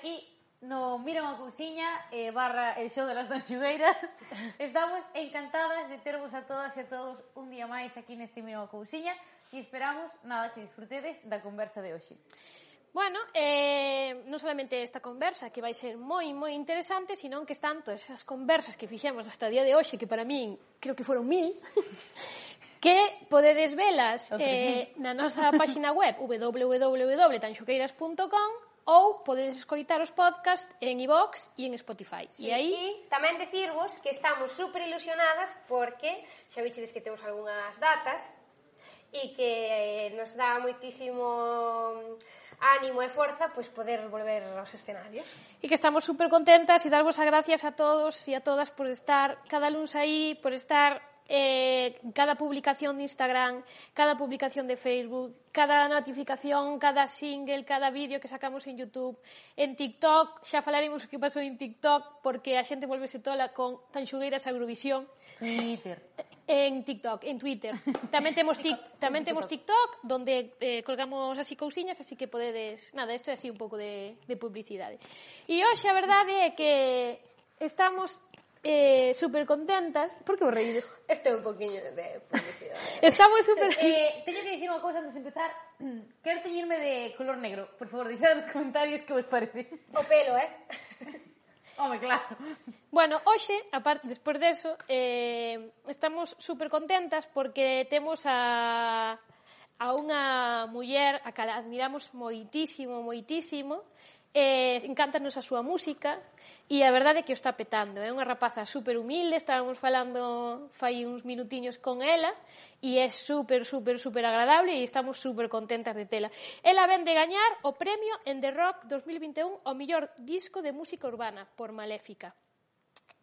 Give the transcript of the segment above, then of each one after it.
aquí no Mira a Cousiña eh, barra el show de las Donxugueiras. Estamos encantadas de tervos a todas e a todos un día máis aquí neste Mira a Cousiña e esperamos, nada, que disfrutedes da conversa de hoxe. Bueno, eh, non solamente esta conversa que vai ser moi moi interesante, senón que están todas esas conversas que fixemos hasta o día de hoxe, que para min creo que foron mil, que podedes velas eh, na nosa páxina web www.tanxuqueiras.com ou podedes escoitar os podcast en iVox e en Spotify. Sí, e aí e tamén decirvos que estamos super ilusionadas porque xa vichedes que temos algunhas datas e que eh, nos dá moitísimo mm, ánimo e forza pois poder volver aos escenarios. E que estamos super contentas e darvos as gracias a todos e a todas por estar cada luns aí, por estar eh, cada publicación de Instagram, cada publicación de Facebook, cada notificación, cada single, cada vídeo que sacamos en YouTube, en TikTok, xa falaremos o que pasou en TikTok porque a xente volvese tola con tan xugueiras a Eurovisión. Twitter. En TikTok, en Twitter. Tamén temos tic, tamén temos TikTok onde eh, colgamos así cousiñas, así que podedes, nada, isto é así un pouco de de publicidade. E hoxe a verdade é que estamos eh, super contentas. Por que vos reídes? Este é un poquinho de publicidade. Estamos super... Eh, eh teño que dicir unha cousa antes de empezar. Mm, Quero teñirme de color negro. Por favor, deixad nos comentarios que vos parece. O pelo, eh? Home, claro. Bueno, hoxe, aparte, despois deso, eh, estamos super contentas porque temos a a unha muller a que la admiramos moitísimo, moitísimo, eh, encantanos a súa música e a verdade é que o está petando é unha rapaza super humilde estábamos falando fai uns minutiños con ela e é super, super, super agradable e estamos super contentas de tela. Ela ven de gañar o premio en The Rock 2021 ao mellor disco de música urbana por Maléfica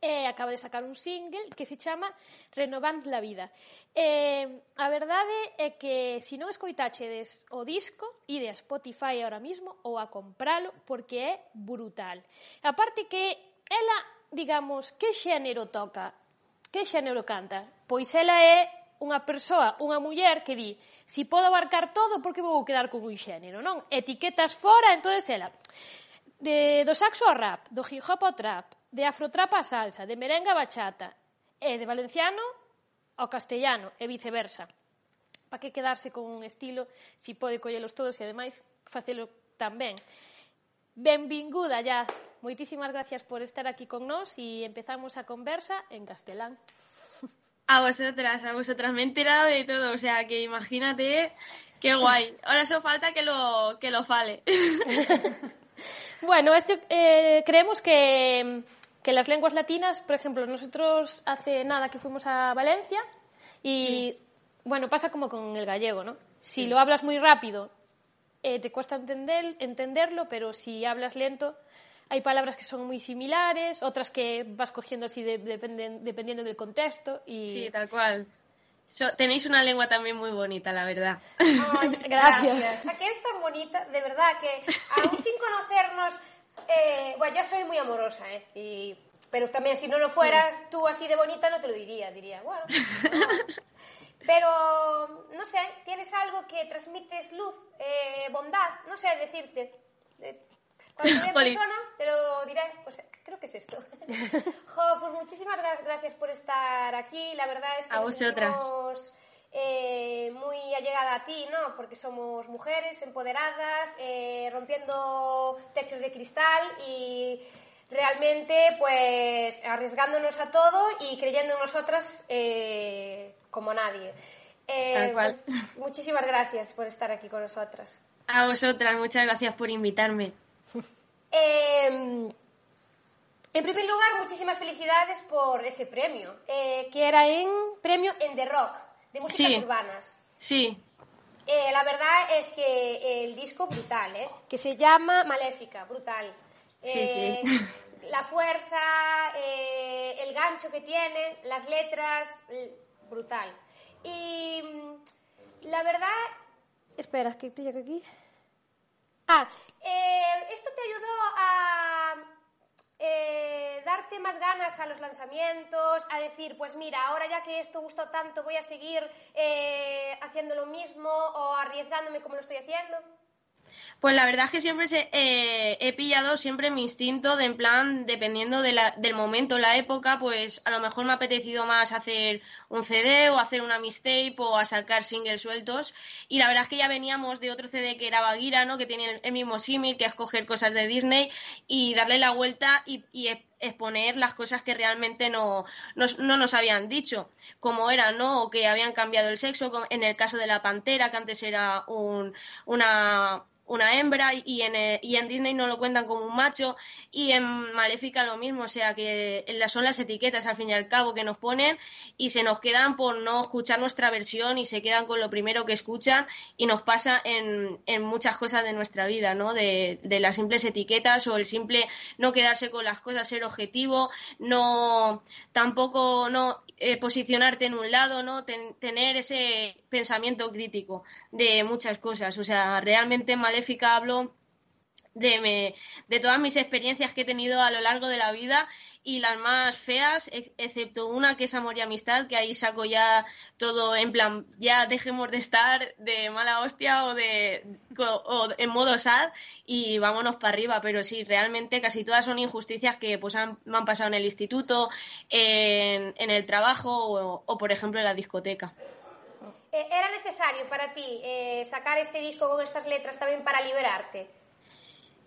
e acaba de sacar un single que se chama Renovans la vida. Eh, a verdade é que se non escoitachedes o disco, ide a Spotify ahora mismo ou a compralo porque é brutal. A parte que ela, digamos, que xénero toca? Que xénero canta? Pois ela é unha persoa, unha muller que di si podo abarcar todo, por que vou quedar con un xénero, non? Etiquetas fora, entonces ela de, do saxo ao rap, do hip hop ao trap, de afrotrapa a salsa, de merengue a bachata, e de valenciano ao castellano, e viceversa. Para que quedarse con un estilo, si pode collelos todos e ademais facelo tan ben. Benvinguda, Yaz. Moitísimas gracias por estar aquí con nós e empezamos a conversa en castelán. A vosotras, a vosotras. Me he enterado de todo, o sea, que imagínate qué guay. Ahora solo falta que lo, que lo fale. bueno, esto, eh, creemos que que las lenguas latinas, por ejemplo, nosotros hace nada que fuimos a Valencia y, Sí. bueno, pasa como con el gallego, ¿no? Si lo hablas muy rápido, eh, te cuesta entender, entenderlo, pero si hablas lento, hay palabras que son muy similares, otras que vas cogiendo así de- dependen- dependiendo del contexto. Y... Sí, tal cual. So- tenéis una lengua también muy bonita, la verdad. Ay, Gracias. A que eres tan bonita, de verdad, que aún sin conocernos, eh, bueno, yo soy muy amorosa, ¿eh? Y, pero también si no lo fueras tú así de bonita no te lo diría, diría, bueno. no. Pero, no sé, tienes algo que transmites luz, eh, bondad, no sé decirte. Eh, Cuando te persona te lo diré, pues creo que es esto. jo, pues muchísimas gra- gracias por estar aquí, la verdad es que A vosotras. sentimos eh, muy allegada a ti, ¿no? Porque somos mujeres empoderadas, eh, rompiendo techos de cristal y realmente, pues, arriesgándonos a todo y creyendo en nosotras eh, como nadie. Eh, Tal cual. pues, muchísimas gracias por estar aquí con nosotras. A vosotras, muchas gracias por invitarme. Eh, en primer lugar, muchísimas felicidades por este premio, eh, que era en premio en The Rock, de músicas Sí. urbanas. Sí, Eh, la verdad es que el disco brutal, ¿eh? Que se llama Maléfica, brutal. Sí, Eh, sí. La fuerza, eh, el gancho que tiene, las letras, brutal. Y mm, la verdad... Espera, que estoy aquí. Ah, eh, esto te ayudó a eh, darte más ganas a los lanzamientos, a decir, pues mira, ahora ya que esto gustó tanto, voy a seguir eh, haciendo lo mismo o arriesgándome como lo estoy haciendo. Pues la verdad es que siempre se, eh, he pillado siempre mi instinto de en plan, dependiendo de la, del momento, la época, pues a lo mejor me ha apetecido más hacer un CD o hacer una mixtape o a sacar singles sueltos. Y la verdad es que ya veníamos de otro CD que era Baguira, ¿no? Que tiene el, el mismo símil, que es coger cosas de Disney y darle la vuelta y, y exponer las cosas que realmente no, no, no, nos habían dicho, como era, ¿no? O que habían cambiado el sexo, en el caso de la pantera, que antes era un, una, una hembra y en, y en Disney no lo cuentan como un macho y en Maléfica lo mismo, o sea que son las etiquetas al fin y al cabo que nos ponen y se nos quedan por no escuchar nuestra versión y se quedan con lo primero que escuchan y nos pasa en, en muchas cosas de nuestra vida, ¿no? De, de, las simples etiquetas o el simple no quedarse con las cosas, ser objetivo, no tampoco no eh, posicionarte en un lado, ¿no? Ten, tener ese pensamiento crítico de muchas cosas, o sea, realmente en Maléfica Maléfica hablo de, me, de todas mis experiencias que he tenido a lo largo de la vida y las más feas, excepto una que es amor y amistad, que ahí saco ya todo en plan, ya dejemos de estar de mala hostia o de o en modo sad y vámonos para arriba. Pero sí, realmente casi todas son injusticias que pues han, me han pasado en el instituto, en, el trabajo o, por ejemplo, en la discoteca. Eh, ¿Era necesario para ti eh, sacar este disco con estas letras también para liberarte?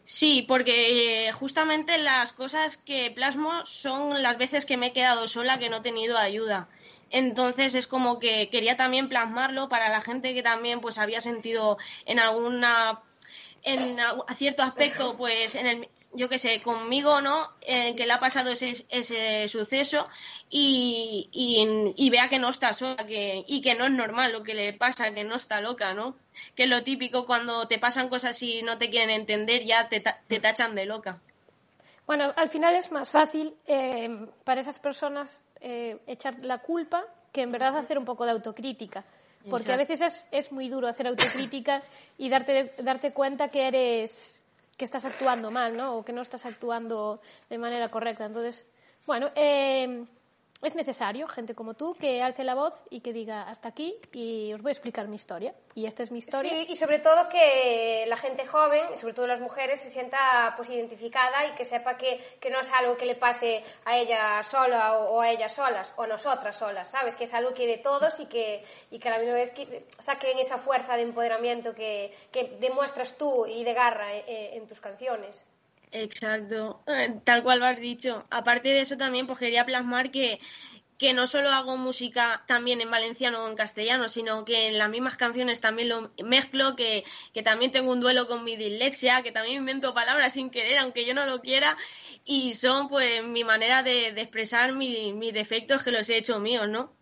Sí, porque eh, justamente las cosas que plasmo son las veces que me he quedado sola, que no he tenido ayuda. Entonces es como que quería también plasmarlo para la gente que también pues había sentido en alguna en cierto aspecto pues en el yo qué sé, conmigo, ¿no? Eh, que le ha pasado ese, ese suceso y, y, y, vea que no está sola que, y que no es normal lo que le pasa, que no está loca, ¿no? Que es lo típico cuando te pasan cosas y no te quieren entender, ya te, te tachan de loca. Bueno, al final es más fácil eh, para esas personas eh, echar la culpa que en verdad hacer un poco de autocrítica. Porque Exacto. a veces es, es, muy duro hacer autocrítica y darte, darte cuenta que eres que estás actuando mal, ¿no? O que no estás actuando de manera correcta. Entonces, bueno, eh, es necesario gente como tú que alce la voz y que diga hasta aquí y os voy a explicar mi historia. Y esta es mi historia. Sí, y sobre todo que la gente joven, sobre todo las mujeres, se sienta pues identificada y que sepa que, que no es algo que le pase a ella sola o, a ellas solas o a nosotras solas, ¿sabes? Que es algo que de todos y que, y que a la misma vez que saquen esa fuerza de empoderamiento que, que demuestras tú y de garra en, en tus canciones. Exacto, tal cual lo has dicho. Aparte de eso también pues quería plasmar que, que no solo hago música también en valenciano o en castellano, sino que en las mismas canciones también lo mezclo, que, que también tengo un duelo con mi dislexia, que también invento palabras sin querer, aunque yo no lo quiera, y son pues mi manera de, de expresar mi, mis defectos que los he hecho míos, ¿no?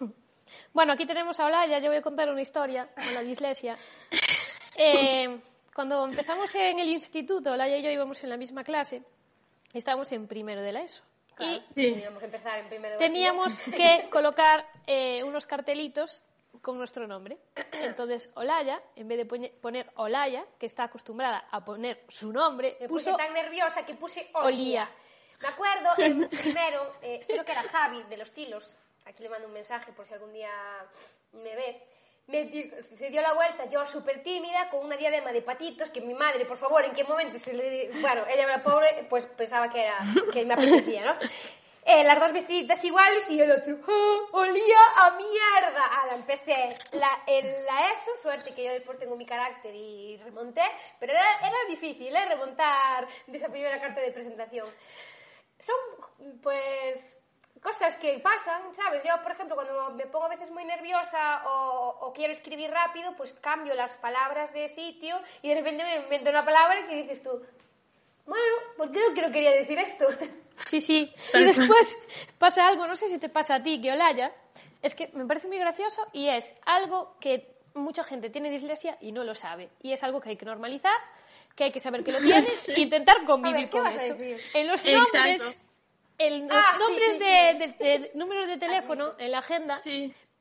Bueno, aquí tenemos a Olaya, yo voy a contar una historia con la dislexia. Eh, cuando empezamos en el instituto, Laia y yo íbamos en la misma clase, estábamos en primero de la ESO. Claro, y sí. teníamos que empezar en primero de Teníamos que colocar eh, unos cartelitos con nuestro nombre. Entonces, Olaya, en vez de poner Olaya, que está acostumbrada a poner su nombre, Me puso puse tan nerviosa que puse Olía. Me acuerdo, el primero, eh, creo que era Javi, de los Tilos, aquí le mando un mensaje por si algún día me ve, me se dio la vuelta, yo súper tímida, con una diadema de patitos, que mi madre, por favor, ¿en qué momento se le... Bueno, ella era pobre, pues pensaba que era que me apetecía, ¿no? Eh, las dos vestiditas iguales y el otro ¡oh, olía a mierda. Ahora empecé la, en la ESO, suerte que yo después tengo mi carácter y remonté, pero era, era difícil ¿eh? remontar de esa primera carta de presentación. Son, pues, cosas que pasan, ¿sabes? Yo, por ejemplo, cuando me pongo a veces muy nerviosa o, o, quiero escribir rápido, pues cambio las palabras de sitio y de repente me invento una palabra que dices tú, bueno, ¿por qué no, que no quería decir esto? Sí, sí. Y después pasa algo, no sé si te pasa a ti, que Olaya, es que me parece muy gracioso y es algo que mucha gente tiene dislexia y no lo sabe. Y es algo que hay que normalizar, que hay que saber que lo tienes sí. e intentar convivir ver, con eso. En los nombres... El, los ah, nombres sí, sí, de, de, de, números de teléfono en la agenda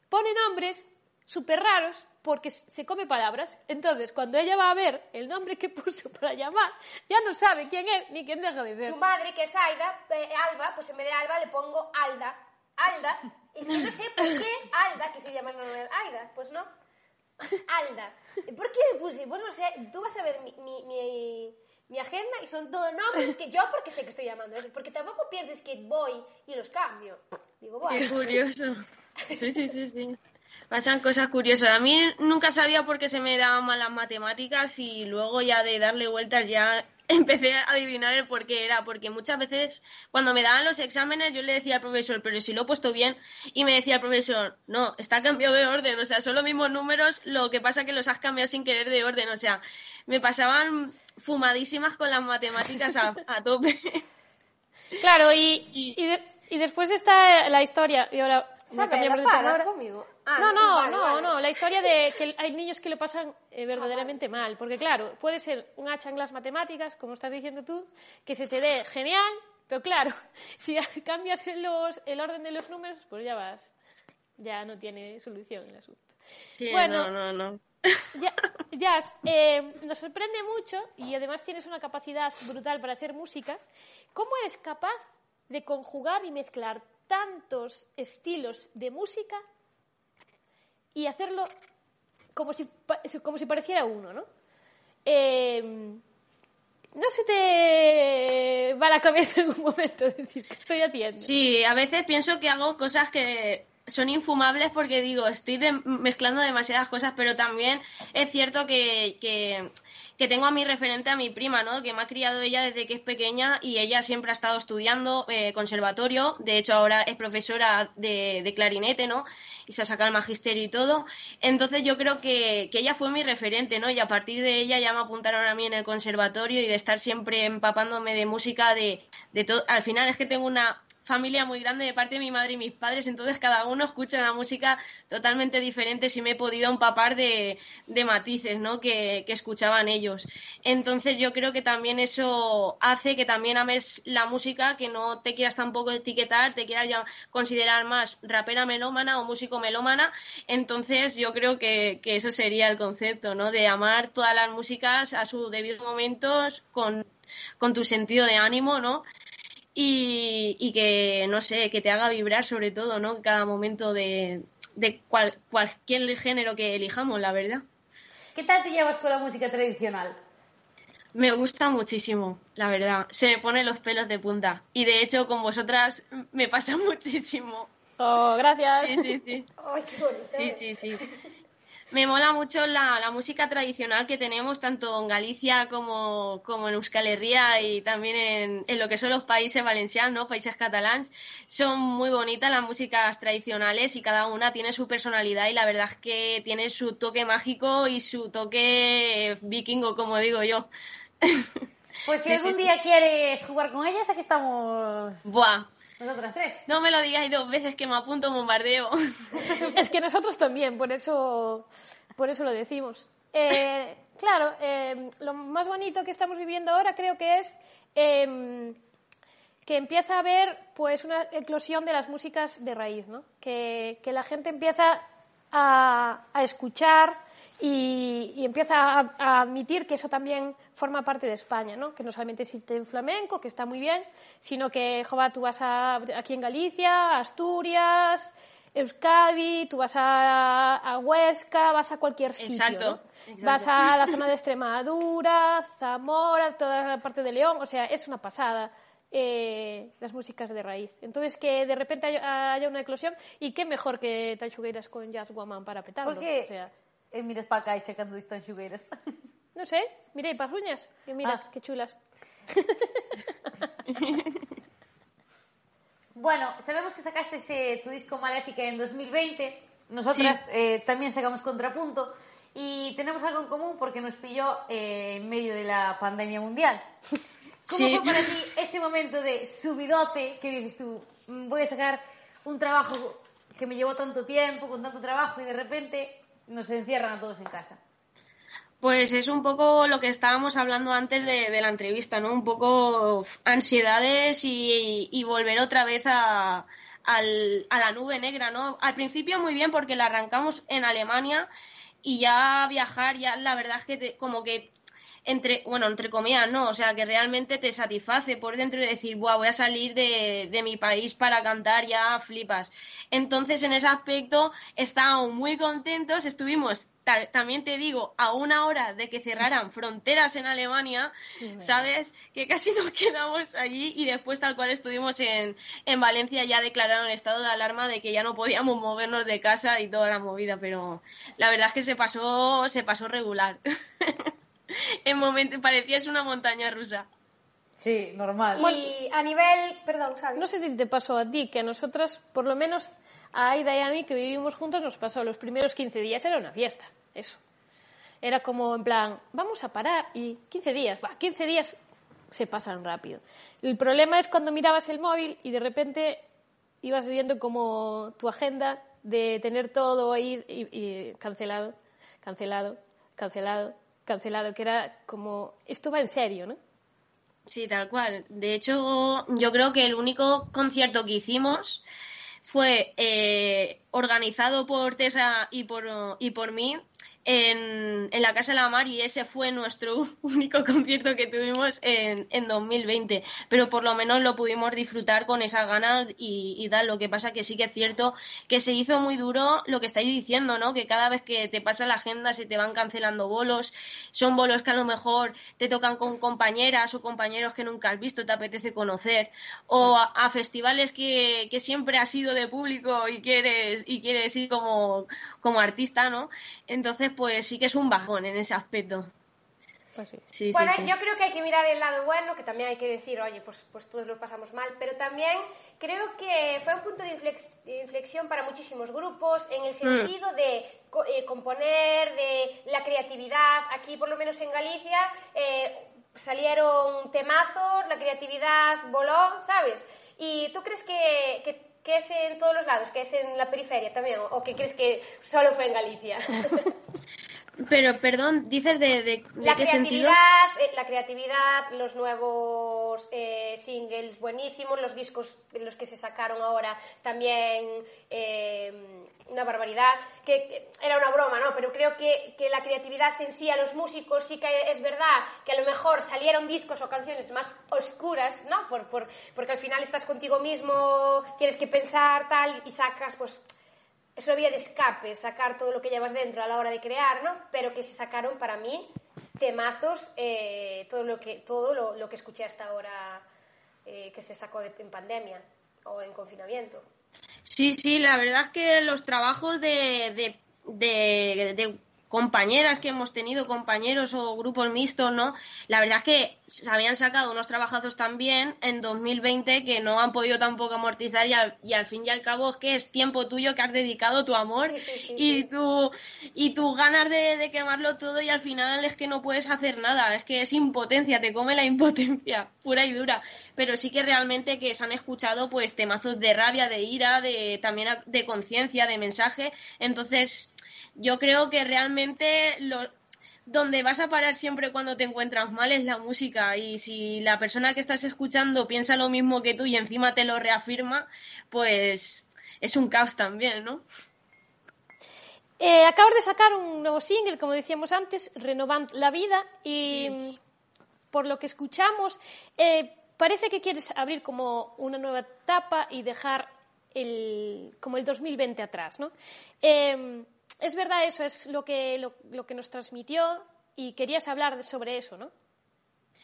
pone nombres súper raros porque se come palabras. Entonces, cuando ella va a ver el nombre que puso para llamar, ya no sabe quién es ni quién deja de ser. Su madre, que es Aida, eh, Alba, pues en vez de Alba le pongo Alda. Alda. Y si no sé por qué Alda, que se llama Manuel Aida, pues no. Alda. ¿Por qué le puse? Pues no sé, tú vas a ver mi, mi, mi, mi agenda y son todos nombres que yo porque sé que estoy llamando. Porque tampoco pienses que voy y los cambio. Digo, Qué bueno. curioso. Sí, sí, sí, sí. Pasan cosas curiosas. A mí nunca sabía por qué se me daban mal las matemáticas y luego ya de darle vueltas ya empecé a adivinar el por qué era. Porque muchas veces cuando me daban los exámenes yo le decía al profesor, pero si lo he puesto bien. Y me decía el profesor, no, está cambiado de orden. O sea, son los mismos números, lo que pasa que los has cambiado sin querer de orden. O sea, me pasaban fumadísimas con las matemáticas a, a tope. Claro, y, Y- y, de- y después está la historia, y ahora Ah, no, no, vale, no, vale. no, la historia de que hay niños que lo pasan eh, verdaderamente mal, porque claro, puede ser un hacha en las matemáticas, como estás diciendo tú, que se te dé genial, pero claro, si cambias los, el orden de los números, pues ya vas, ya no tiene solución el asunto. Sí, Bueno. no, no, no. Ya, Jazz, eh, nos sorprende mucho y además tienes una capacidad brutal para hacer música. ¿Cómo eres capaz de conjugar y mezclar tantos estilos de música y hacerlo como si, como si pareciera uno, ¿no? Eh, ¿No se te va la cabeza en un momento decir que estoy haciendo? Sí, a veces pienso que hago cosas que son infumables porque digo, estoy de- mezclando demasiadas cosas, pero también es cierto que, que, tengo a mi referente, a mi prima, ¿no? Que me ha criado ella desde que es pequeña y ella siempre ha estado estudiando eh, conservatorio, de hecho ahora es profesora de, de clarinete, ¿no? Y se ha sacado el magisterio y todo. Entonces yo creo que, que ella fue mi referente, ¿no? Y a partir de ella ya me apuntaron a mí en el conservatorio y de estar siempre empapándome de música, de, de todo. Al final es que tengo una familia muy grande de parte de mi madre y mis padres, entonces cada uno escucha una música totalmente diferente si me he podido empapar de, de matices ¿no? que, que escuchaban ellos. Entonces yo creo que también eso hace que también ames la música, que no te quieras tampoco etiquetar, te quieras ya considerar más rapera melómana o músico melómana. Entonces yo creo que, que eso sería el concepto, ¿no? De amar todas las músicas a su debido momento con, con tu sentido de ánimo, ¿no? Y, y que, no sé, que te haga vibrar sobre todo, ¿no? En cada momento de, de cual- cualquier género que elijamos, la verdad. ¿Qué tal te llevas con la música tradicional? Me gusta muchísimo, la verdad. Se me ponen los pelos de punta. Y de hecho, con vosotras me pasa muchísimo. Oh, gracias. Sí, sí, sí. Ay, qué bonito. Sí, sí, sí. Me mola mucho la, la música tradicional que tenemos tanto en Galicia como, como en Euskal Herria y también en, en lo que son los países valencianos, ¿no? países catalans. Son muy bonitas las músicas tradicionales y cada una tiene su personalidad y la verdad es que tiene su toque mágico y su toque vikingo, como digo yo. Pues si Sí, algún sí, sí. día quieres jugar con ellas, aquí estamos Buah, nosotras tres. no me lo digáis dos veces que me apunto un bombardeo. Es que nosotros también, por eso, por eso lo decimos. Eh, claro, eh, lo más bonito que estamos viviendo ahora creo que es eh, que empieza a haber pues una eclosión de las músicas de raíz, ¿no? Que, que la gente empieza a, a escuchar y, y empieza a, a admitir que eso también forma parte de España, ¿no? Que no solamente existe el flamenco, que está muy bien, sino que, jova, tú vas a, aquí en Galicia, Asturias, Euskadi, tú vas a, a Huesca, vas a cualquier sitio, Exacto, ¿no? exacto. Vas a la zona de Extremadura, Zamora, toda la parte de León, o sea, es una pasada eh, las músicas de raíz. Entonces, que de repente haya, haya una eclosión, y qué mejor que Tanchugueiras con Jazz Woman para petarlo. O sea, eh, miras para acá e xa cando están xugueiras? no sé, mirei para as uñas, que mira, Ah. qué chulas. Bueno, sabemos que sacaste ese, tu disco Maléfica en 2020. Nosotras eh, también sacamos Contrapunto. Y tenemos algo en común porque nos pilló eh, en medio de la pandemia mundial. ¿Cómo Sí. fue para ti ese momento de subidote que dices tú, "Mm, voy a sacar un trabajo que me llevó tanto tiempo, con tanto trabajo, y de repente nos encierran a todos en casa? Pues es un poco lo que estábamos hablando antes de, de la entrevista, ¿no? Un poco ansiedades y, y volver otra vez a, al- a la nube negra, ¿no? Al principio muy bien porque la arrancamos en Alemania y ya viajar, ya la verdad es que te- como que entre, bueno, entre comillas, no, o sea, que realmente te satisface por dentro y decir, Buah, voy a salir de, de mi país para cantar, ya flipas. Entonces, en ese aspecto, estábamos muy contentos, estuvimos también te digo, a una hora de que cerraran fronteras en Alemania, ¿sabes? Que casi nos quedamos allí y después tal cual estuvimos en, en Valencia ya declararon estado de alarma de que ya no podíamos movernos de casa y toda la movida, pero la verdad es que se pasó, se pasó regular. en momento parecía es una montaña rusa. Sí, normal. Y a nivel, perdón, Xavi. No sé si te pasó a ti, que a nosotras, por lo menos a Aida y a mí, que vivimos juntos, nos pasó los primeros 15 días, era una fiesta, eso. Era como en plan, vamos a parar y 15 días, va, 15 días se pasan rápido. El problema es cuando mirabas el móvil y de repente ibas viendo como tu agenda de tener todo ahí y, y cancelado, cancelado, cancelado, cancelado, que era como, esto va en serio, ¿no? Sí, tal cual. De hecho, yo creo que el único concierto que hicimos fue eh, organizado por Tessa y por, y por mí en, en, la Casa de la Mar y ese fue nuestro único concierto que tuvimos en, en 2020. Pero por lo menos lo pudimos disfrutar con esas ganas y, y tal. Lo que pasa que sí que es cierto que se hizo muy duro lo que estáis diciendo, ¿no? Que cada vez que te pasa la agenda se te van cancelando bolos. Son bolos que a lo mejor te tocan con compañeras o compañeros que nunca has visto, te apetece conocer. O a, festivales que, que siempre has sido de público y quieres, y quieres ir como, como artista, ¿no? Entonces, pues sí que es un bajón en ese aspecto. Pues sí. Sí, bueno, sí, sí. yo creo que hay que mirar el lado bueno, que también hay que decir, oye, pues, pues todos lo pasamos mal, pero también creo que fue un punto de, inflex- de inflexión para muchísimos grupos en el sentido de co- eh, componer, de la creatividad. Aquí, por lo menos en Galicia, eh, salieron temazos, la creatividad voló, ¿sabes? ¿Y tú crees que, que, que es en todos los lados, que es en la periferia también, o, que crees que solo fue en Galicia? Pero, perdón, dices de, La qué creatividad, eh, la creatividad, los nuevos eh, singles buenísimos, los discos de los que se sacaron ahora también eh, una barbaridad, que, era una broma, ¿no? Pero creo que, que la creatividad en sí a los músicos sí que es verdad que a lo mejor salieron discos o canciones más oscuras, ¿no? Por, por, porque al final estás contigo mismo, tienes que pensar tal y sacas pues es una vía de escape, sacar todo lo que llevas dentro a la hora de crear, ¿no? Pero que se sacaron para mí temazos, eh, todo lo que todo lo, lo que escuché hasta ahora eh, que se sacó en pandemia o en confinamiento. Sí, sí, la verdad es que los trabajos de, de, de, de compañeras que hemos tenido, compañeros o grupos mixtos, ¿no? La verdad es que se habían sacado unos trabajazos también en 2020 que no han podido tampoco amortizar y al, y al fin y al cabo es que es tiempo tuyo que has dedicado tu amor Sí, sí, sí, y tu y tus ganas de, de quemarlo todo y al final es que no puedes hacer nada, es que es impotencia, te come la impotencia pura y dura, pero sí que realmente que se han escuchado pues temazos de rabia, de ira, de también de conciencia, de mensaje, entonces yo creo que realmente lo, donde vas a parar siempre cuando te encuentras mal es la música y si la persona que estás escuchando piensa lo mismo que tú y encima te lo reafirma, pues es un caos también, ¿no? Eh, acabas de sacar un nuevo single, como decíamos antes, Renovant la Vida, y por lo que escuchamos, eh, parece que quieres abrir como una nueva etapa y dejar el, como el 2020 atrás, ¿no? Eh, es verdad eso, es lo que, lo, lo que nos transmitió y querías hablar sobre eso, ¿no?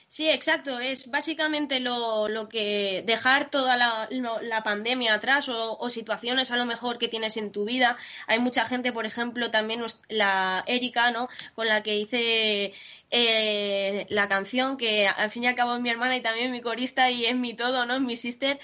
Sí, exacto. Es básicamente lo, lo que dejar toda la, la pandemia atrás o, situaciones a lo mejor que tienes en tu vida. Hay mucha gente, por ejemplo, también la Erika, ¿no? Con la que hice eh, la canción, que al fin y al cabo es mi hermana y también mi corista y es mi todo, ¿no? Es mi sister.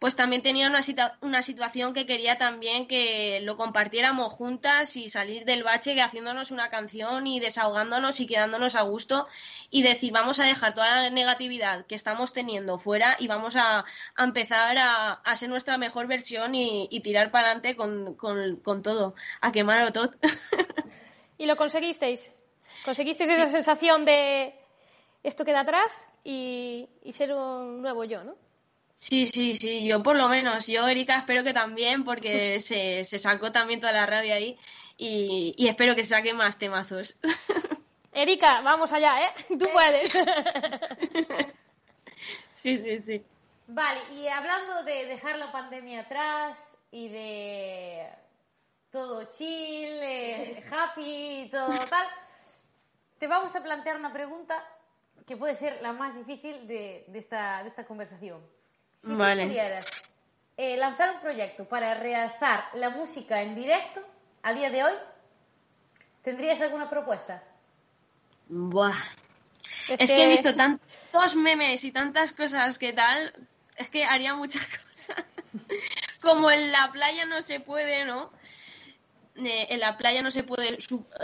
Pues también tenía una, situa- una situación que quería también que lo compartiéramos juntas y salir del bache que haciéndonos una canción y desahogándonos y quedándonos a gusto y decir vamos a dejar toda la negatividad que estamos teniendo fuera y vamos a, a empezar a, a ser nuestra mejor versión y, y tirar para adelante con, con, con todo, a quemar todo. Y lo conseguisteis. Conseguisteis esa sensación de esto queda atrás y, y ser un nuevo yo, ¿no? Sí, sí, sí, yo por lo menos, yo Erika espero que también porque se, se sacó también toda la rabia ahí y, y espero que saque más temazos. Erika, vamos allá, ¿eh? Tú puedes. Sí, sí, sí. Vale, y hablando de dejar la pandemia atrás y de todo chill, eh, happy y todo tal, te vamos a plantear una pregunta que puede ser la más difícil de, de esta, de esta conversación. Si Vale. tú pudieras eh, lanzar un proyecto para realzar la música en directo a día de hoy, ¿tendrías alguna propuesta? Buah. Es, que he visto tantos memes y tantas cosas que tal, es que haría muchas cosas. Como en la playa no se puede, ¿no? Eh, en la playa no se puede,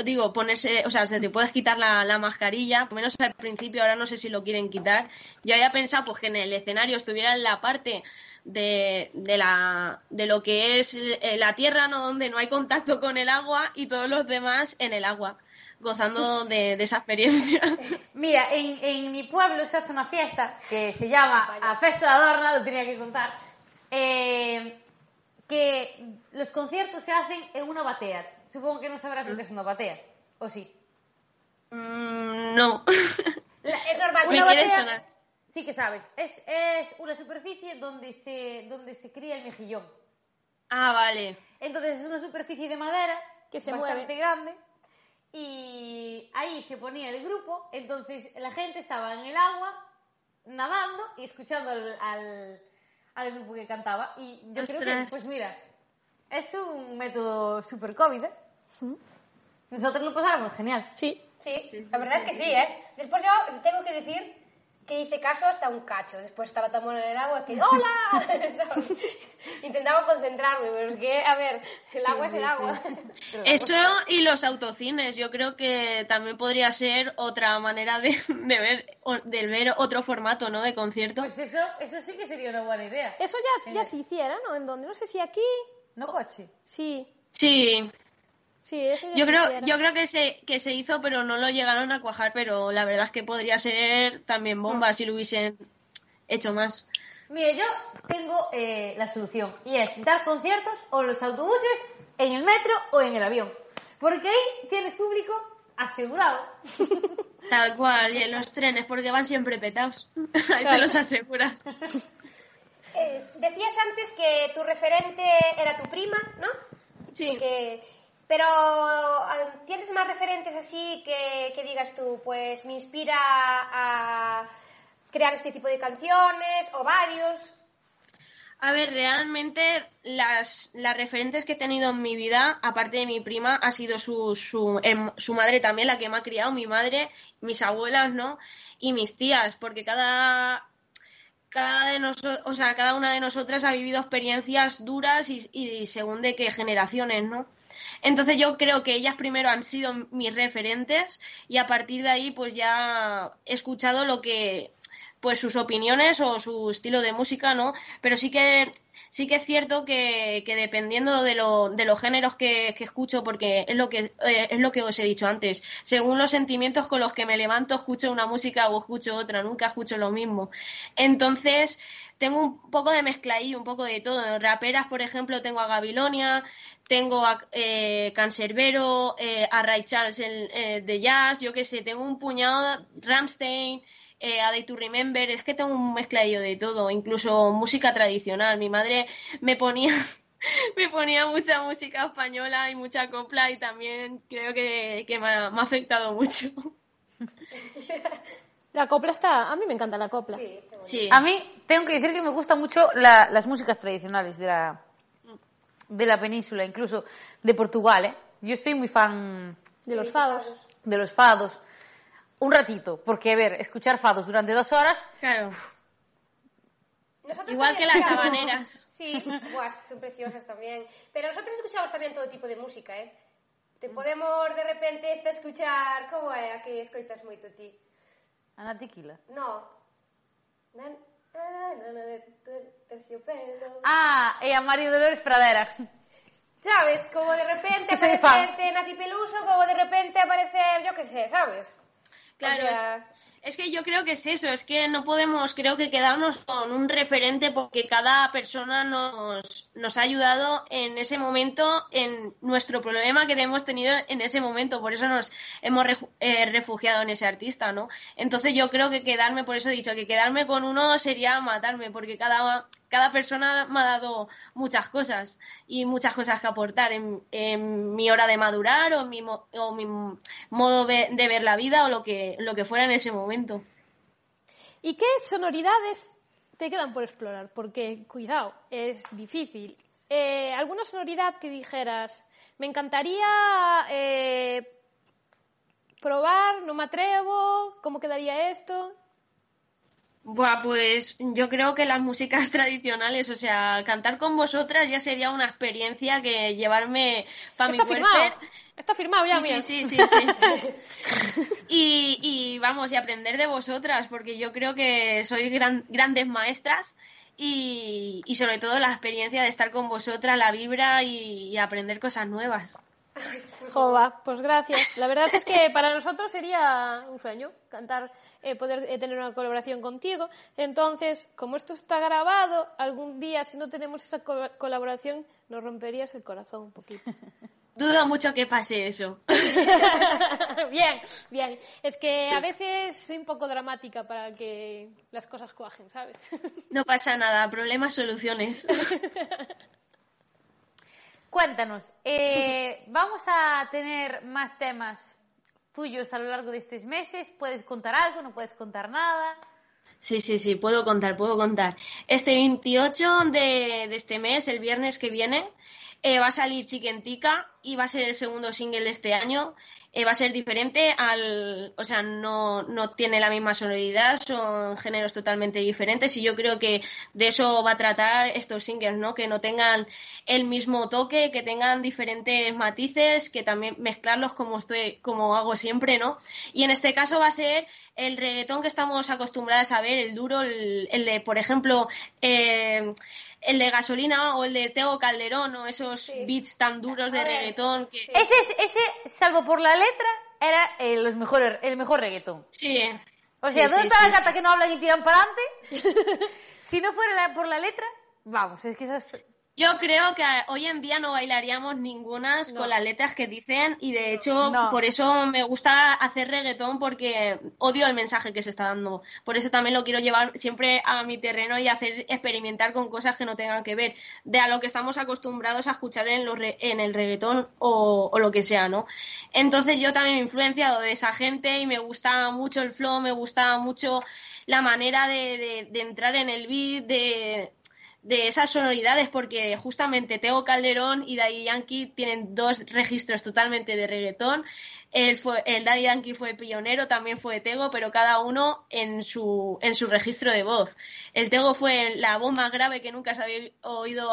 digo, ponerse, o sea, se te puedes quitar la, la mascarilla, por menos al principio, ahora no sé si lo quieren quitar. Yo había pensado pues que en el escenario estuviera en la parte de, de la, de lo que es eh, la tierra, ¿no? Donde no hay contacto con el agua y todos los demás en el agua, gozando de, de esa experiencia. Mira, en, en mi pueblo se hace una fiesta que se llama a Festa de Adorna, lo tenía que contar, eh, que los conciertos se hacen en una batea. Supongo que no sabrás lo que es una batea, ¿o sí? Mm, no. La- es normal. Me una quiere batea- sonar. Sí que sabes. Es, es una superficie donde se, donde se cría el mejillón. Ah, vale. Entonces es una superficie de madera Que se bastante mueve. grande y ahí se ponía el grupo, entonces la gente estaba en el agua nadando y escuchando al, al, al grupo que cantaba y yo creo que, Ostras. pues mira, es un método super COVID, ¿eh? Nosotros lo pasamos genial. Sí. Sí, la verdad es que sí, ¿eh? Después yo tengo que decir que hice caso hasta un cacho. Después estaba tan bueno en el agua que ¡Hola! Intentaba concentrarme, pero es que, a ver, el agua es el agua. Eso y los autocines, yo creo que también podría ser otra manera de, de ver de ver otro formato, ¿no? De concierto. Pues eso, eso sí que sería una buena idea. Eso ya, ya se hiciera, ¿no? ¿En dónde? No sé si aquí... No coche. Sí, Sí, sí, eso ya yo creo, yo creo que se, que se hizo, pero no lo llegaron a cuajar, pero la verdad es que podría ser también bomba si lo hubiesen hecho más. Mire, yo tengo eh, la solución y es dar conciertos o en los autobuses, en el metro o en el avión. Porque ahí tienes público asegurado. Tal cual, y en los trenes, porque van siempre petados. Ahí te los aseguras. Eh, decías antes que tu referente era tu prima, ¿no? Sí. Que, pero ah, ¿tienes más referentes así que, que digas tú, pues me inspira a crear este tipo de canciones o varios? A ver, realmente las, las referentes que he tenido en mi vida, aparte de mi prima, ha sido su, su, em- su madre también, la que me ha criado, mi madre, mis abuelas, ¿no? Y mis tías, porque cada, cada, de noso- o sea, cada una de nosotras ha vivido experiencias duras y, y según de qué generaciones, ¿no? Entonces yo creo que ellas primero han sido mis referentes y a partir de ahí pues ya he escuchado lo que pues sus opiniones o su estilo de música, ¿no? Pero sí que sí que es cierto que, que dependiendo de, lo, de los géneros que, que escucho, porque es lo que eh, es lo que os he dicho antes, según los sentimientos con los que me levanto, escucho una música o escucho otra, nunca escucho lo mismo. Entonces, tengo un poco de mezcladillo, un poco de todo. En raperas, por ejemplo, tengo a Gabilonia, tengo a eh, Cancerbero, eh, a Ray Charles el, eh, de jazz, yo qué sé, tengo un puñado, Ramstein, eh, a Day to Remember, es que tengo un mezcladillo de todo, incluso música tradicional. Mi madre me ponía me ponía mucha música española y mucha copla y también creo que, que me, ha, me ha afectado mucho. La copla está... A mí me encanta la copla. Sí. A mí tengo que decir que me gustan mucho la- las músicas tradicionales de la, de la península, incluso de Portugal. ¿eh? Yo soy muy fan De los fados. de los fados. un ratito, porque, a ver, escuchar fados durante dos horas... Claro. Nosotros Igual que las habaneras. Sí, buah, son preciosas también. Pero nosotros escuchamos también todo tipo de música, ¿eh? Te mm. podemos, de repente, esta escuchar... Como é a que escoitas moito ti? Ana Tequila. No. Nan... Ah, e a Mario Dolores Pradera. ¿Sabes? Como de repente aparece Nati Peluso, como de repente aparece, yo qué sé, ¿sabes? Claro, O sea, Es que yo creo que es eso, es que no podemos, creo que quedarnos con un referente porque cada persona nos, nos ha ayudado en ese momento, en nuestro problema que hemos tenido en ese momento, por eso nos hemos eh, refugiado en ese artista, ¿no? Entonces yo creo que quedarme, por eso he dicho, que quedarme con uno sería matarme, porque cada, cada persona me ha dado muchas cosas y muchas cosas que aportar en, mi hora de madurar o mi, o mi modo de, de ver la vida o lo que, lo que fuera en ese momento. ¿Y qué sonoridades te quedan por explorar? Porque, cuidado, es difícil. Eh, ¿Alguna sonoridad que dijeras, me encantaría eh, probar, no me atrevo, cómo quedaría esto? Buah, pues yo creo que las músicas tradicionales, o sea, cantar con vosotras ya sería una experiencia que llevarme para mi cuerpo. Está firmado ya, sí, sí, sí, sí, y, y, vamos, y aprender de vosotras, porque yo creo que sois grandes maestras y, y, sobre todo la experiencia de estar con vosotras, la vibra y, aprender cosas nuevas. Jova, pues gracias. La verdad es que para nosotros sería un sueño cantar, eh, poder eh, tener una colaboración contigo. Entonces, como esto está grabado, algún día, si no tenemos esa colaboración, nos romperías el corazón un poquito. Dudo mucho que pase eso. bien, bien. Es que a veces soy un poco dramática para que las cosas cuajen, ¿sabes? no pasa nada, problemas, soluciones. Cuéntanos, eh, vamos a tener más temas tuyos a lo largo de estos meses. ¿Puedes contar algo? ¿No puedes contar nada? Sí, sí, sí, puedo contar, puedo contar. Este 28 de, este mes, el viernes que viene, eh, va a salir Chiquentica y va a ser el segundo single de este año. Eh, va a ser diferente al. O sea, no, no tiene la misma sonoridad, son géneros totalmente diferentes y yo creo que de eso va a tratar estos singles, ¿no? Que no tengan el mismo toque, que tengan diferentes matices, que también mezclarlos como, estoy, como hago siempre, ¿no? Y en este caso va a ser el reggaetón que estamos acostumbrados a ver, el duro, el, el de, por ejemplo, eh, el de gasolina o el de Teo Calderón o esos beats tan duros de reggaetón. Que... Ese, ese, salvo por la letra, era el, los mejores, el mejor reggaetón. Sí. O sea, ¿dónde está la gata que no hablan y tiran para adelante? si no fuera por la letra, vamos, es que esas yo creo que hoy en día no bailaríamos ninguna con las letras que dicen y de hecho por eso me gusta hacer reggaetón porque odio el mensaje que se está dando. Por eso también lo quiero llevar siempre a mi terreno y hacer experimentar con cosas que no tengan que ver de a lo que estamos acostumbrados a escuchar en, los en el reggaetón o, lo que sea, ¿no? Entonces yo también me he influenciado de esa gente y me gusta mucho el flow, me gusta mucho la manera de, de entrar en el beat, de, de esas sonoridades, porque justamente Teo Calderón y Daddy Yankee tienen dos registros totalmente de reggaetón. El, fue, el Daddy Yankee fue pionero, también fue Tego, pero cada uno en su, en su registro de voz. El Tego fue la voz más grave que nunca se había oído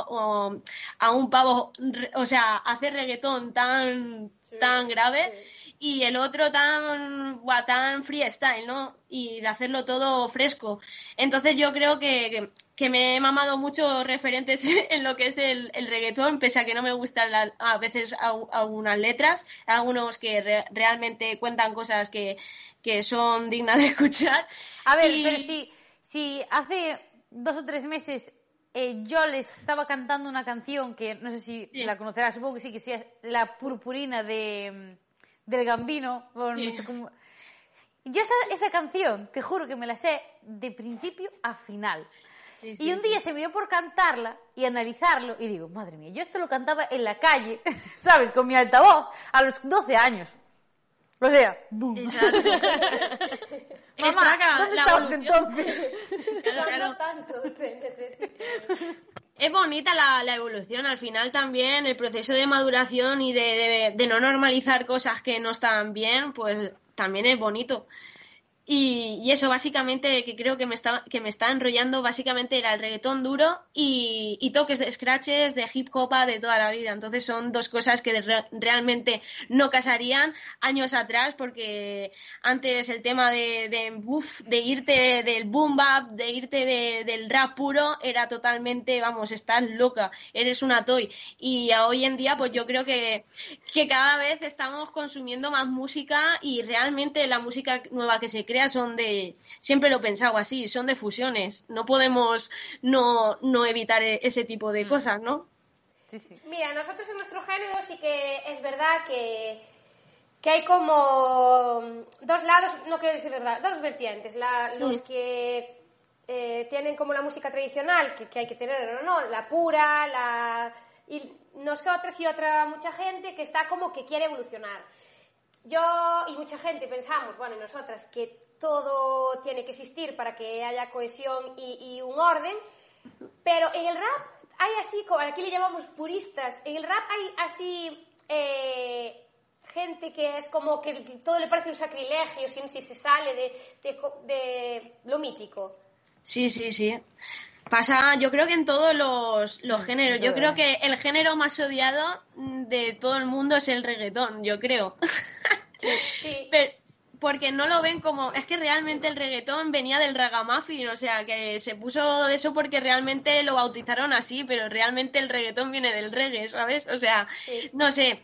a un pavo, o sea, hacer reggaetón tan, tan grave y el otro tan, tan freestyle, ¿no? Y de hacerlo todo fresco. Entonces yo creo que, que, me he mamado muchos referentes en lo que es el, el reggaetón, pese a que no me gustan a veces algunas letras, algunos que realmente cuentan cosas que, que, son dignas de escuchar. A ver, pero si, si hace dos o tres meses eh, yo les estaba cantando una canción que no sé si, la conocerás, supongo que sí, que sí, La Purpurina de del Gambino. Yo esa, esa, canción, te juro que me la sé de principio a final. y un día se me dio por cantarla y analizarlo y digo, madre mía, yo esto lo cantaba en la calle, ¿sabes? Con mi altavoz a los 12 años. O sea, boom. Exacto. Mamá, la entonces? tanto es bonita la, la, evolución. Al final también el proceso de maduración y de, de, de, no normalizar cosas que no están bien, pues también es bonito. Y, eso básicamente que creo que me está, que me está enrollando básicamente era el reggaetón duro y, toques de scratches de hip hop de toda la vida. Entonces son dos cosas que realmente no casarían años atrás porque antes el tema de, de, de irte del boom bap, de irte del rap puro era totalmente, vamos, estás loca, eres una toy. Y hoy en día pues yo creo que, que cada vez estamos consumiendo más música y realmente la música nueva que se crea crea son de, siempre lo he pensado así, son de fusiones. No podemos no, no evitar e- ese tipo de cosas, ¿no? Mira, nosotros en nuestro género sí que es verdad que, que hay como dos lados, no quiero decir dos lados, dos vertientes. La- los que eh, tienen como la música tradicional, que, que hay que tener o no, la pura, la... Y nosotros y otra mucha gente que está como que quiere evolucionar. Yo y mucha gente pensamos, bueno, nosotras, que todo tiene que existir para que haya cohesión y, un orden, pero en el rap hay así, aquí le llamamos puristas, en el rap hay así eh, gente que es como que todo le parece un sacrilegio si, si se sale de, de de lo mítico. Sí, sí, sí. Pasa, yo creo que en todos los, los géneros. Yo creo que el género más odiado de todo el mundo es el reggaetón, yo creo. Sí. Pero- porque no lo ven como. Es que realmente el reggaetón venía del ragamuffin, o sea, que se puso de eso porque realmente lo bautizaron así, pero realmente el reggaetón viene del reggae, ¿sabes? O sea, Sí. no sé.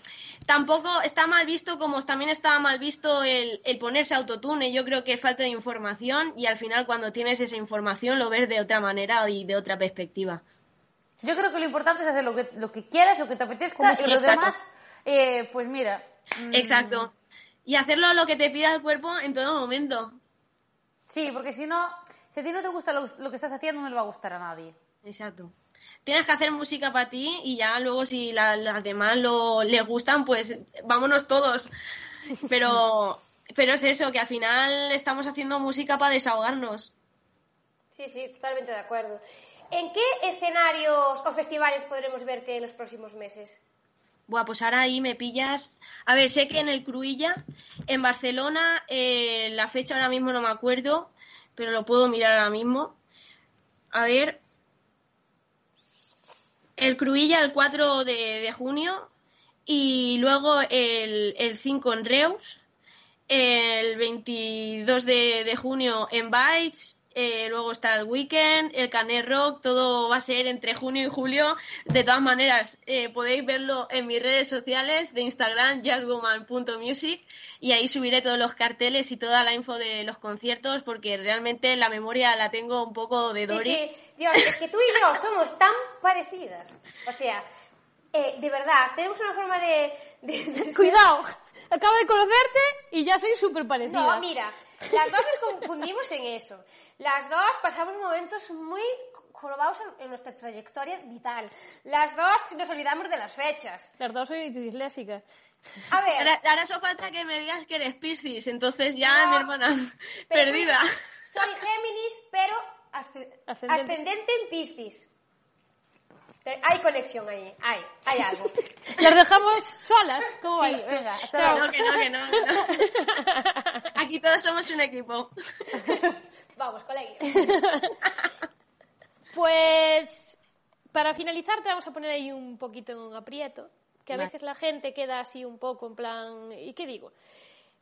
Tampoco está mal visto como también estaba mal visto el, el ponerse autotune. Yo creo que es falta de información y al final cuando tienes esa información lo ves de otra manera y de otra perspectiva. Yo creo que lo importante es hacer lo que, lo que quieras, lo que te apetezca Como- y lo demás, eh, pues mira. mm, Exacto. Y hacerlo lo que te pida el cuerpo en todo momento. Sí, porque si no, si a ti no te gusta lo, lo que estás haciendo, no le va a gustar a nadie. Exacto. Tienes que hacer música para ti y ya luego si la- las demás lo, les gustan, pues vámonos todos. Pero, pero es eso, que al final estamos haciendo música para desahogarnos. Sí, sí, totalmente de acuerdo. ¿En qué escenarios o festivales podremos verte en los próximos meses? Buah, pues ahora ahí me pillas. A ver, sé que en el Cruilla, en Barcelona, eh, la fecha ahora mismo no me acuerdo, pero lo puedo mirar ahora mismo. A ver. El Cruilla el 4 de, junio y luego el, el 5 en Reus, el 22 de, de junio en Bites, eh, luego está el Weekend, el Canet Rock, todo va a ser entre junio y julio. De todas maneras, eh, podéis verlo en mis redes sociales de Instagram, jazzwoman.music, y ahí subiré todos los carteles y toda la info de los conciertos, porque realmente la memoria la tengo un poco de Sí, Dory. sí, Dios, es que tú y yo somos tan parecidas. O sea, eh, de verdad, tenemos una forma de... de- de- Cuidado, acabo de conocerte y ya soy súper parecida. No, mira, las dos nos confundimos en eso. Las dos pasamos momentos muy jorobados en, nuestra trayectoria vital. Las dos nos olvidamos de las fechas. Las dos soy disléxica. A ver, Ahora, ahora solo falta que me digas que eres Piscis, entonces ya No, mi hermana perdida. Soy, soy Géminis, pero asce- Ascendente. ascendente en Piscis. Hay conexión ahí, hay, hay algo. Las dejamos solas. ¿Cómo Sí, venga, Chao. luego. Que no, que no, que no. Aquí todos somos un equipo. Vamos, colegio. Pues para finalizar te vamos a poner ahí un poquito en un aprieto, que a Vale. veces la gente queda así un poco en plan, ¿y qué digo?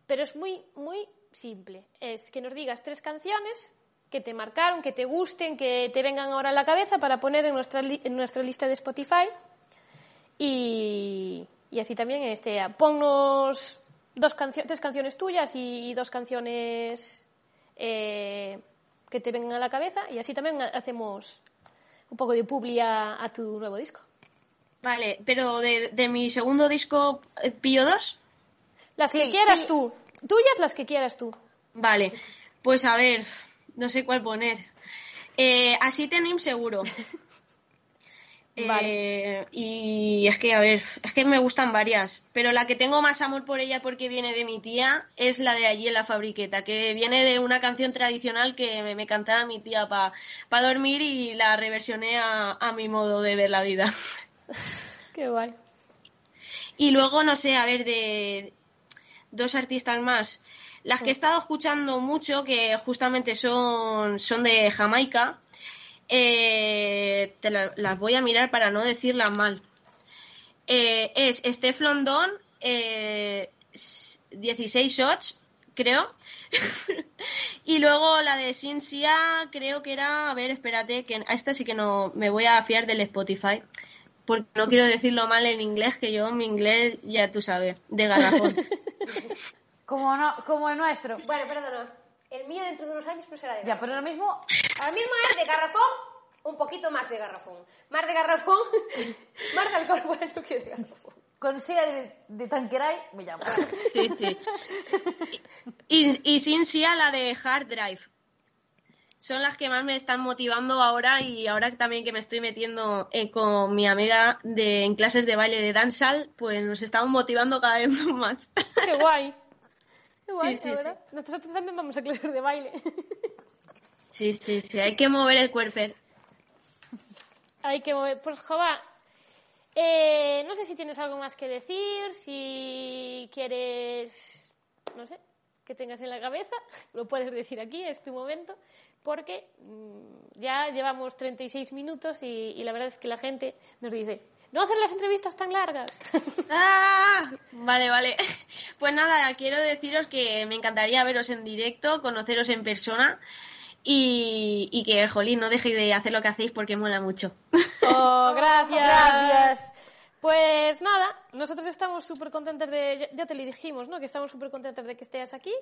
Pero es muy, muy simple. Es que nos digas tres canciones que te marcaron, que te gusten, que te vengan ahora a la cabeza para poner en nuestra, li- en nuestra lista de Spotify. Y, y así también este, ponnos dos cancio- tres canciones tuyas y, dos canciones eh, que te vengan a la cabeza y así también ha- hacemos un poco de publi a, a tu nuevo disco. Vale, pero de, de mi segundo disco, eh, pillo dos. Las que quieras sí. tú. Tuyas las que quieras tú. Vale, pues a ver, no sé cuál poner. Eh, así tenim seguro. Eh, y es que, a ver, es que me gustan varias, pero la que tengo más amor por ella porque viene de mi tía es la de allí en la fabriqueta, que viene de una canción tradicional que me, me cantaba mi tía para dormir y la reversioné a, a mi modo de ver la vida. Qué guay. Y luego, no sé, a ver, de dos artistas más. Las que he estado escuchando mucho, que justamente son, son de Jamaica, eh, te la- las voy a mirar para no decirlas mal. Eh, es Steph London, eh, s- 16 shots, creo. y luego la de Sin Sia, creo que era, a ver, espérate, que a esta sí que no me voy a fiar del Spotify. Porque no quiero decirlo mal en inglés, que yo mi inglés, ya tú sabes, de garrafón. Como, no, como el nuestro. Bueno, perdona. El mío dentro de unos años pues será de Ya, garrafón. pero ahora mismo Ahora mismo es de garrafón, un poquito más de garrafón. Más de garrafón, más de alcohol bueno que de garrafón. con sea de, de Tanqueray me llamo. Sí, sí. Y, y sin sí a la de Hard Drive. Son las que más me están motivando ahora y ahora también que me estoy metiendo eh, con mi amiga de, en clases de baile de dancehall, pues nos estamos motivando cada vez más. Qué guay. Guay, Sí, sí. Nosotros también vamos a clases de baile. Sí, sí, sí, hay que mover el cuerpo. Hay que mover. Pues, Jova, eh, no sé si tienes algo más que decir, si quieres, no sé, que tengas en la cabeza, lo puedes decir aquí, es tu momento, porque mm, ya llevamos 36 minutos y, y la verdad es que la gente nos dice, no hacer las entrevistas tan largas. ¡Ah! Vale, vale. Pues nada, quiero deciros que me encantaría veros en directo, conoceros en persona y, y que, jolín, no dejéis de hacer lo que hacéis porque mola mucho. Oh, gracias. Gracias. Pues nada, nosotros estamos súper contentos de, ya, te lo dijimos, ¿no? Que estamos súper contentos de que estés aquí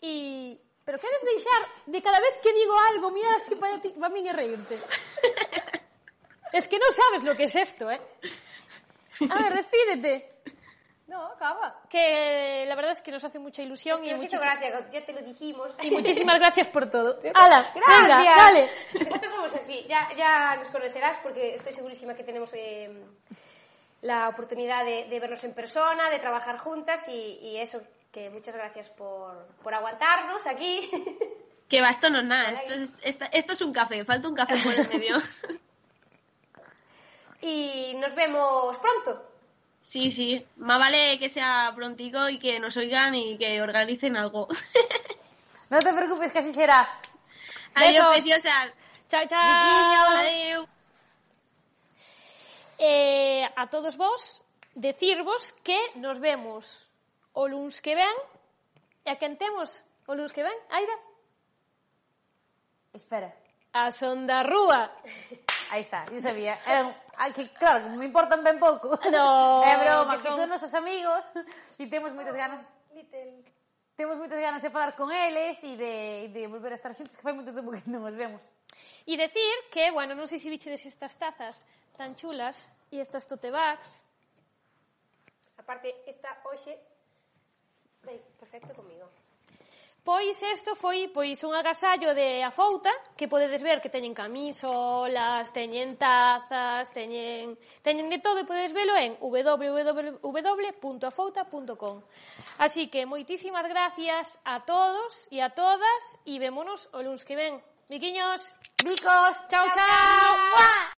y... Pero queres deixar de cada vez que digo algo, mira, así para ti, para mí reírte. es que no sabes lo que es esto, ¿eh? A ver, despídete. No, acaba. Que la verdad es que nos hace mucha ilusión y, Nos hizo muchis- gracia, ya te lo dijimos. y muchísimas gracias por todo. ¡Hala! Gracias. Venga, dale. Nosotros somos así, ya, ya nos conocerás porque estoy segurísima que tenemos eh, la oportunidad de, de vernos en persona, de trabajar juntas y, y eso, que muchas gracias por, por aguantarnos aquí. Que va, esto no es nada, esto es, esto es un café, falta un café por el medio. y nos vemos pronto. Sí, sí, más vale que sea prontico y que nos oigan y que organicen algo. no te preocupes, que así será. Adiós, preciosas. Chao, chao. Adiós. Eh, a todos vos, decirvos que nos vemos o luns que ven e a quen temos o luns que ven, Aida? Espera. A Sonda Rúa. Aí está, eu sabía. Era un... Ai, que claro, me importan ben pouco. Ah, no, é broma, que son... son nosos amigos e temos moitas ganas... Little. Temos moitas ganas de falar con eles e de, de volver a estar xuntos, que fai moito tempo que non nos vemos. E decir que, bueno, non sei se vichedes estas tazas tan chulas e estas tote bags. Aparte, esta hoxe vai perfecto comigo. Pois isto foi pois un agasallo de afouta que podedes ver que teñen camisolas, teñen tazas, teñen, teñen de todo e podedes velo en www.afouta.com. Así que moitísimas gracias a todos e a todas e vémonos o luns que ven. Biquiños, bicos, chao, chao. chao. chao.